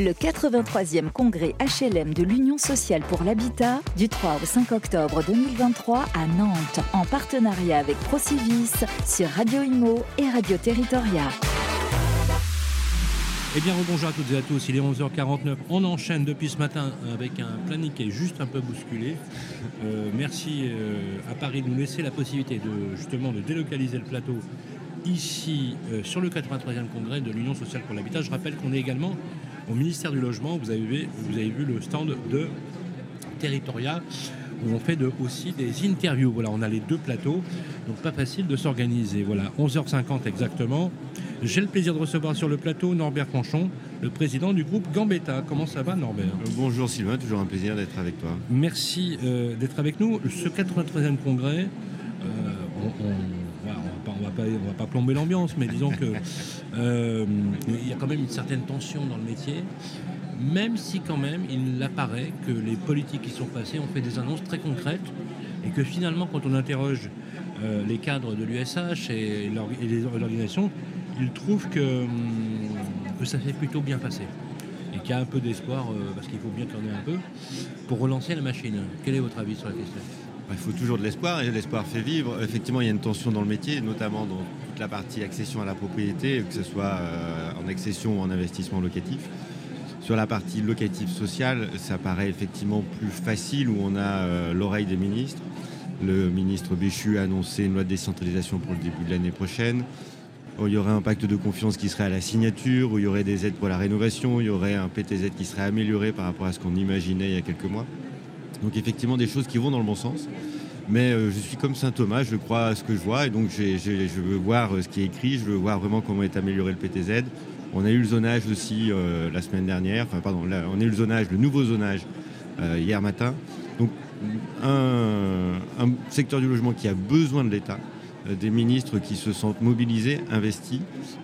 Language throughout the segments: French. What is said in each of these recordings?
Le 83e congrès HLM de l'Union sociale pour l'habitat du 3 au 5 octobre 2023 à Nantes en partenariat avec Procivis sur Radio Imo et Radio Territoria. Eh bien, bonjour à toutes et à tous, il est 11h49. On enchaîne depuis ce matin avec un planning qui est juste un peu bousculé. Euh, merci euh, à Paris de nous laisser la possibilité de justement de délocaliser le plateau ici euh, sur le 83e congrès de l'Union sociale pour l'habitat. Je rappelle qu'on est également au ministère du Logement. Vous avez vu, vous avez vu le stand de Territoria où on fait de, aussi des interviews. Voilà, on a les deux plateaux, donc pas facile de s'organiser. Voilà, 11h50 exactement. J'ai le plaisir de recevoir sur le plateau Norbert Canchon, le président du groupe Gambetta. Comment ça va Norbert? Euh, Bonjour Sylvain, toujours un plaisir d'être avec toi. Merci euh, d'être avec nous. Ce 83e congrès, euh, on, on va va pas plomber l'ambiance, mais disons que il y a quand même une certaine tension dans le métier même si quand même il apparaît que les politiques qui sont passées ont fait des annonces très concrètes et que finalement quand on interroge euh, les cadres de l'USH et, les organisations, ils trouvent que, hum, que, ça s'est plutôt bien passé et qu'il y a un peu d'espoir, euh, parce qu'il faut bien tourner un peu, pour relancer la machine. Quel est votre avis sur la question? Il faut toujours de l'espoir et l'espoir fait vivre. Effectivement, il y a une tension dans le métier, notamment dans toute la partie accession à la propriété, que ce soit euh, en accession ou en investissement locatif. Sur la partie locative sociale, ça paraît effectivement plus facile où on a euh, l'oreille des ministres. Le ministre Béchu a annoncé une loi de décentralisation pour le début de l'année prochaine. Oh, il y aurait un pacte de confiance qui serait à la signature, où il y aurait des aides pour la rénovation, il y aurait un PTZ qui serait amélioré par rapport à ce qu'on imaginait il y a quelques mois. Donc effectivement des choses qui vont dans le bon sens. Mais euh, je suis comme Saint Thomas, je crois à ce que je vois et donc je veux voir euh, ce qui est écrit, je veux voir vraiment comment est amélioré le PTZ, on a eu le zonage aussi euh, la semaine dernière, enfin pardon, on a eu le zonage, le nouveau zonage hier matin. Donc un, secteur du logement qui a besoin de l'État, des ministres qui se sentent mobilisés, investis.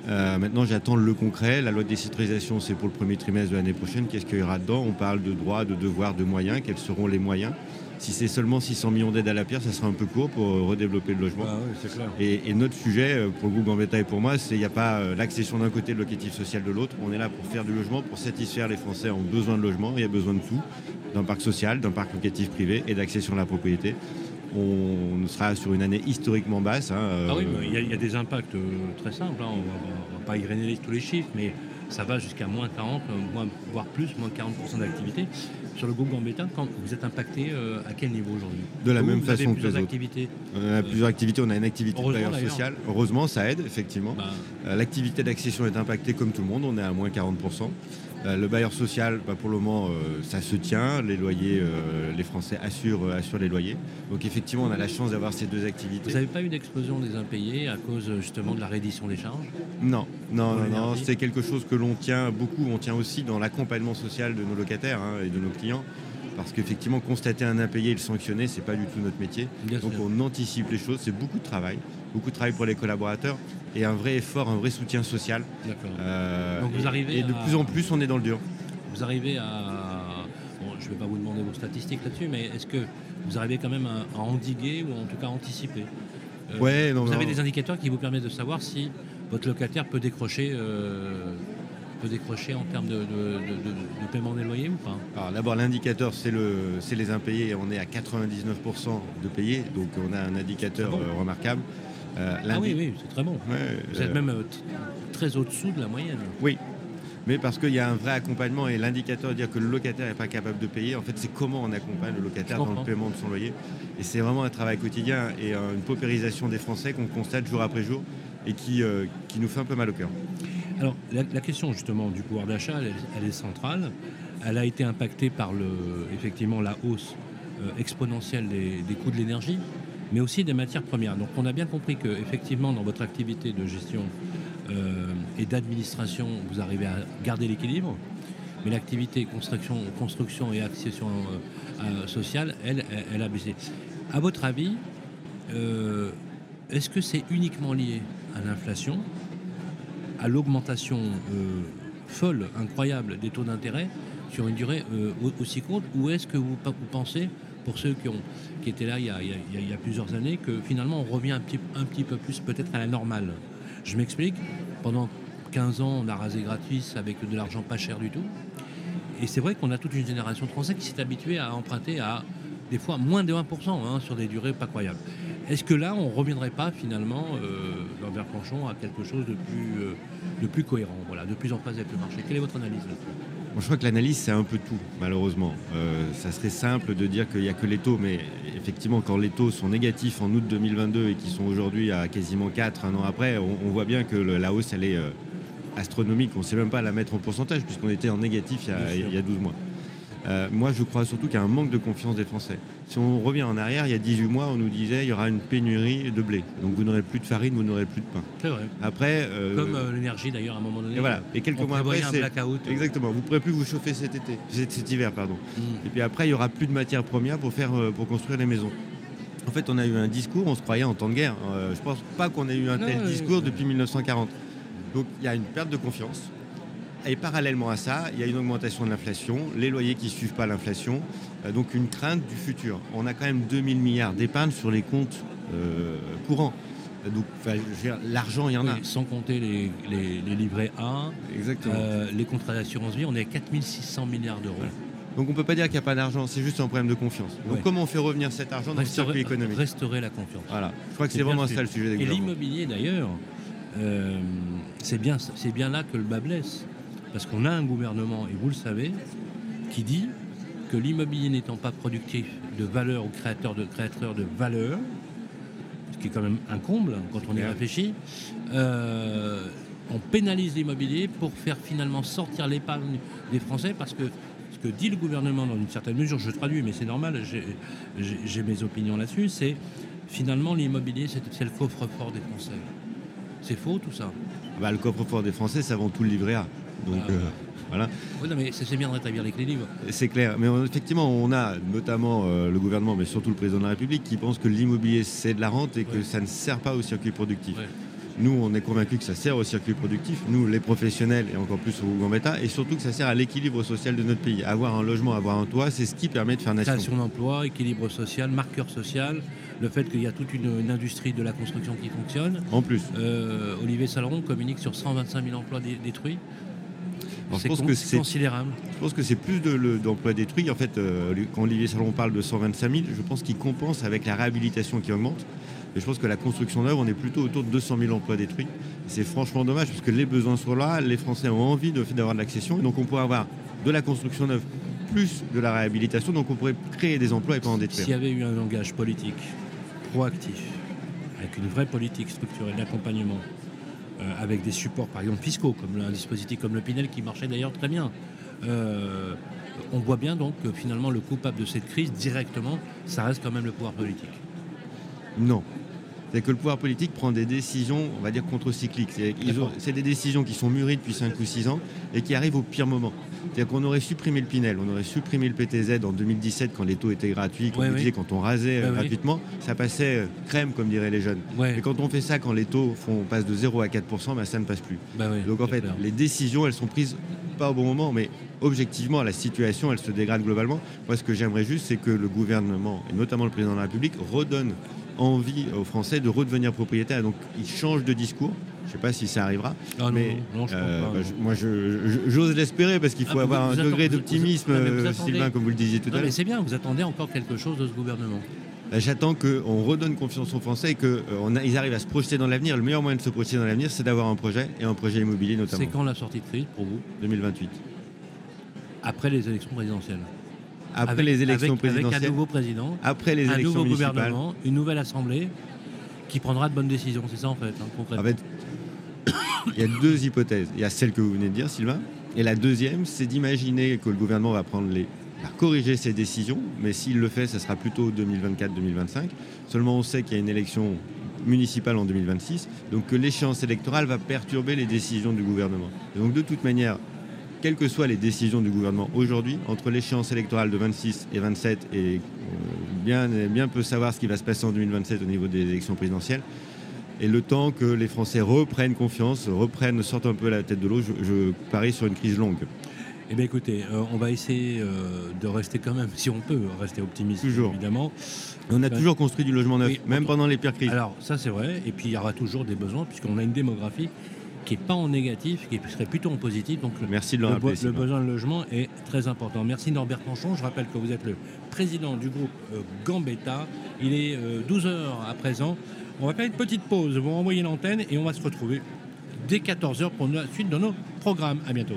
maintenant, j'attends le concret. La loi de décentralisation, c'est pour le premier trimestre de l'année prochaine. Qu'est-ce qu'il y aura dedans? On parle de droits, de devoirs, de moyens. Quels seront les moyens? Si c'est seulement 600 millions d'aides à la pierre, ça sera un peu court pour euh, redévelopper le logement. Ah et, notre sujet, euh, pour le groupe Gambetta et pour moi, c'est qu'il n'y a pas euh, l'accession d'un côté, le locatif social de l'autre. On est là pour faire du logement, pour satisfaire les Français ont besoin de logement. Il y a besoin de tout, d'un parc social, d'un parc locatif privé et d'accession à la propriété. On sera sur une année historiquement basse. Hein, ah oui, il y, a des impacts très simples. Hein. On ne va, pas y tous les chiffres, mais ça va jusqu'à moins 40, voire plus, moins 40% d'activité. Sur le groupe Gambetta, quand vous êtes impacté euh, à quel niveau aujourd'hui? De la même façon que les activités On a plusieurs activités. On a une activité de bailleur social. Heureusement, ça aide, effectivement. Bah. Euh, l'activité d'accession est impactée comme tout le monde. On est à moins 40%. Euh, le bailleur social, bah, pour le moment, euh, ça se tient. Les loyers, euh, les Français assurent, assurent les loyers. Donc effectivement, on a la chance d'avoir ces deux activités. Vous n'avez pas eu d'explosion des impayés à cause justement de la reddition des charges? Non, non, non, C'est quelque chose que l'on tient beaucoup. On tient aussi dans l'accompagnement social de nos locataires hein, et de nos clients parce qu'effectivement, constater un impayé et le sanctionner, c'est pas du tout notre métier. Donc on anticipe les choses, c'est beaucoup de travail, beaucoup de travail pour les collaborateurs et un vrai effort, un vrai soutien social. D'accord. Euh, Donc vous arrivez et, de plus en plus, on est dans le dur. Vous arrivez à. je ne vais pas vous demander vos statistiques là-dessus, mais est-ce que vous arrivez quand même à, endiguer ou en tout cas anticiper? Euh, ouais, non, Vous avez des indicateurs qui vous permettent de savoir si votre locataire peut décrocher euh, peut décrocher en termes de, paiement des loyers ou pas? Alors d'abord l'indicateur c'est le, les impayés, on est à 99% de payés, donc on a un indicateur euh, remarquable. Euh, ah oui, oui, c'est très bon. Vous êtes euh, même très au-dessous de la moyenne. Oui, mais parce qu'il y a un vrai accompagnement et l'indicateur de dire que le locataire n'est pas capable de payer, en fait, c'est comment on accompagne le locataire dans le paiement de son loyer. Et c'est vraiment un travail quotidien et une paupérisation des Français qu'on constate jour après jour et qui, qui nous fait un peu mal au cœur. Alors, la, question justement du pouvoir d'achat, elle, est centrale. Elle a été impactée par le, effectivement la hausse euh, exponentielle des, coûts de l'énergie, mais aussi des matières premières. Donc, on a bien compris que, effectivement, dans votre activité de gestion euh, et d'administration, vous arrivez à garder l'équilibre, mais l'activité construction, construction et accession euh, sociale, elle, elle, a baissé. À votre avis, est-ce que c'est uniquement lié à l'inflation à l'augmentation euh, folle, incroyable des taux d'intérêt sur une durée euh, aussi courte Ou est-ce que vous, pensez, pour ceux qui, ont, qui étaient là il y, a, plusieurs années, que finalement on revient un petit, peu plus peut-être à la normale? Je m'explique. Pendant 15 ans, on a rasé gratuit avec de l'argent pas cher du tout. et c'est vrai qu'on a toute une génération de Français qui s'est habituée à emprunter à des fois moins de 1% hein, sur des durées pas croyables. Est-ce que là, on ne reviendrait pas finalement, euh, Lambert Planchon, à quelque chose de plus, euh, de plus cohérent, voilà, de plus en phase avec le marché? Quelle est votre analyse là-dessus? Je crois que l'analyse, c'est un peu tout, malheureusement. Euh, ça serait simple de dire qu'il n'y a que les taux, mais effectivement, quand les taux sont négatifs en août 2022 et qui sont aujourd'hui à quasiment 4, un an après, on, voit bien que la hausse, elle est astronomique. On ne sait même pas la mettre en pourcentage, puisqu'on était en négatif il y a 12 mois. Euh, moi, je crois surtout qu'il y a un manque de confiance des Français. Si on revient en arrière, il y a 18 mois, on nous disait qu'il y aura une pénurie de blé. Donc vous n'aurez plus de farine, vous n'aurez plus de pain. C'est vrai. Après, euh, Comme euh, l'énergie d'ailleurs à un moment donné. Et voilà. Et quelques mois après, c'est exactement. Vous ne pourrez plus vous chauffer cet été, cet hiver, pardon. Mm. Et puis après, il y aura plus de matières premières pour faire, pour construire les maisons. En fait, on a eu un discours, on se croyait en temps de guerre. je pense pas qu'on ait eu un tel discours depuis 1940. Donc il y a une perte de confiance. Et parallèlement à ça, il y a une augmentation de l'inflation, les loyers qui ne suivent pas l'inflation, euh, donc une crainte du futur. On a quand même 2000 milliards d'épargne sur les comptes euh, courants. Donc l'argent, il y en a. Sans compter les, livrets A, euh, les contrats d'assurance vie, on est à 4600 milliards d'euros. Donc on ne peut pas dire qu'il n'y a pas d'argent, c'est juste un problème de confiance. Donc comment on fait revenir cet argent dans le circuit économique Restaurer la confiance. Voilà. Je crois que c'est vraiment ça le sujet des Et l'immobilier d'ailleurs, c'est bien, bien là que le bas blesse. Parce qu'on a un gouvernement, et vous le savez, qui dit que l'immobilier n'étant pas productif de valeur ou créateur de, créateur de valeur, ce qui est quand même un comble quand on y réfléchit, euh, on pénalise l'immobilier pour faire finalement sortir l'épargne des Français parce que ce que dit le gouvernement dans une certaine mesure, je traduis, mais c'est normal, j'ai mes opinions là-dessus, c'est finalement l'immobilier, c'est le coffre-fort des Français. C'est faux tout ça bah, Le coffre-fort des Français, c'est avant tout le livret A. Donc ah, euh, voilà. Oui, mais c'est bien de rétablir les clés livres. C'est clair. Mais effectivement, on a notamment euh, le gouvernement, mais surtout le président de la République, qui pense que l'immobilier, c'est de la rente et que ça ne sert pas au circuit productif. Nous, on est convaincus que ça sert au circuit productif, nous, les professionnels, et encore plus au Gambetta, et surtout que ça sert à l'équilibre social de notre pays. Avoir un logement, avoir un toit, c'est ce qui permet de faire nation. Création d'emploi, équilibre social, marqueur social, le fait qu'il y a toute une, industrie de la construction qui fonctionne. En plus. Euh, Olivier Saleron communique sur 125 000 emplois détruits je pense que c'est considérable. Je pense que c'est plus d'emplois détruits. En fait, euh, quand Olivier Salon parle de 125 000, je pense qu'il compense avec la réhabilitation qui augmente. Et je pense que la construction neuve, on est plutôt autour de 200 000 emplois détruits. C'est franchement dommage parce que les besoins sont là, les Français ont envie d'avoir de, l'accession. Donc on pourrait avoir de la construction neuve plus de la réhabilitation. Donc on pourrait créer des emplois et pas en détruire. S'il y avait eu un langage politique proactif, avec une vraie politique structurelle d'accompagnement, avec des supports, par exemple fiscaux, comme un dispositif comme le Pinel qui marchait d'ailleurs très bien. Euh, on voit bien donc que finalement le coupable de cette crise directement, ça reste quand même le pouvoir politique. Non. C'est que le pouvoir politique prend des décisions, on va dire, contre-cycliques. C'est des décisions qui sont mûries depuis 5 ou 6 ans et qui arrivent au pire moment. C'est-à-dire qu'on aurait supprimé le Pinel, on aurait supprimé le PTZ en 2017 quand les taux étaient gratuits, quand, on rasait euh, gratuitement, ça passait euh, crème comme diraient les jeunes. Et quand on fait ça quand les taux font, passent de 0 à 4%, bah, ça ne passe plus. Bah Donc en fait, les décisions, elles sont prises pas au bon moment, mais objectivement, la situation, elle se dégrade globalement. Moi, ce que j'aimerais juste, c'est que le gouvernement, et notamment le président de la République, redonne envie aux Français de redevenir propriétaires. Donc, ils changent de discours. Je ne sais pas si ça arrivera. Ah mais non, je euh, bah, moi, j'ose l'espérer parce qu'il faut ah, avoir un degré d'optimisme, Sylvain, comme vous le disiez tout à l'heure. Mais c'est bien, vous attendez encore quelque chose de ce gouvernement. Bah, j'attends qu'on redonne confiance aux Français et qu'ils euh, arrivent à se projeter dans l'avenir. Le meilleur moyen de se projeter dans l'avenir, c'est d'avoir un projet et un projet immobilier notamment. C'est quand la sortie de crise pour vous? 2028. Après les élections présidentielles après les élections présidentielles. Avec un nouveau président, après les un nouveau gouvernement, une nouvelle assemblée qui prendra de bonnes décisions. C'est ça en fait, hein, En fait, il y a deux hypothèses. Il y a celle que vous venez de dire, Sylvain. Et la deuxième, c'est d'imaginer que le gouvernement va prendre les, va corriger ses décisions, mais s'il le fait, ce sera plutôt 2024-2025. Seulement, on sait qu'il y a une élection municipale en 2026, donc que l'échéance électorale va perturber les décisions du gouvernement. donc, de toute manière, quelles que soient les décisions du gouvernement aujourd'hui, entre l'échéance électorale de 26 et 27, et euh, bien, bien peut savoir ce qui va se passer en 2027 au niveau des élections présidentielles, et le temps que les Français reprennent confiance, reprennent, sortent un peu la tête de l'eau, je, parie sur une crise longue. Eh bien écoutez, euh, on va essayer euh, de rester quand même, si on peut, rester optimiste toujours. évidemment. On a toujours construit du logement neuf, même pendant les pires crises. Alors ça c'est vrai, et puis il y aura toujours des besoins, puisqu'on a une démographie qui n'est pas en négatif, qui serait plutôt en positif. Donc Merci de le, le, rappeler, le Sylvain. besoin de logement est très important. Merci Norbert Panchon. Je rappelle que vous êtes le président du groupe euh, Gambetta. Il est 12h à présent. On va faire une petite pause. Vous renvoyez l'antenne et on va se retrouver dès 14h pour la suite de nos programmes. À bientôt.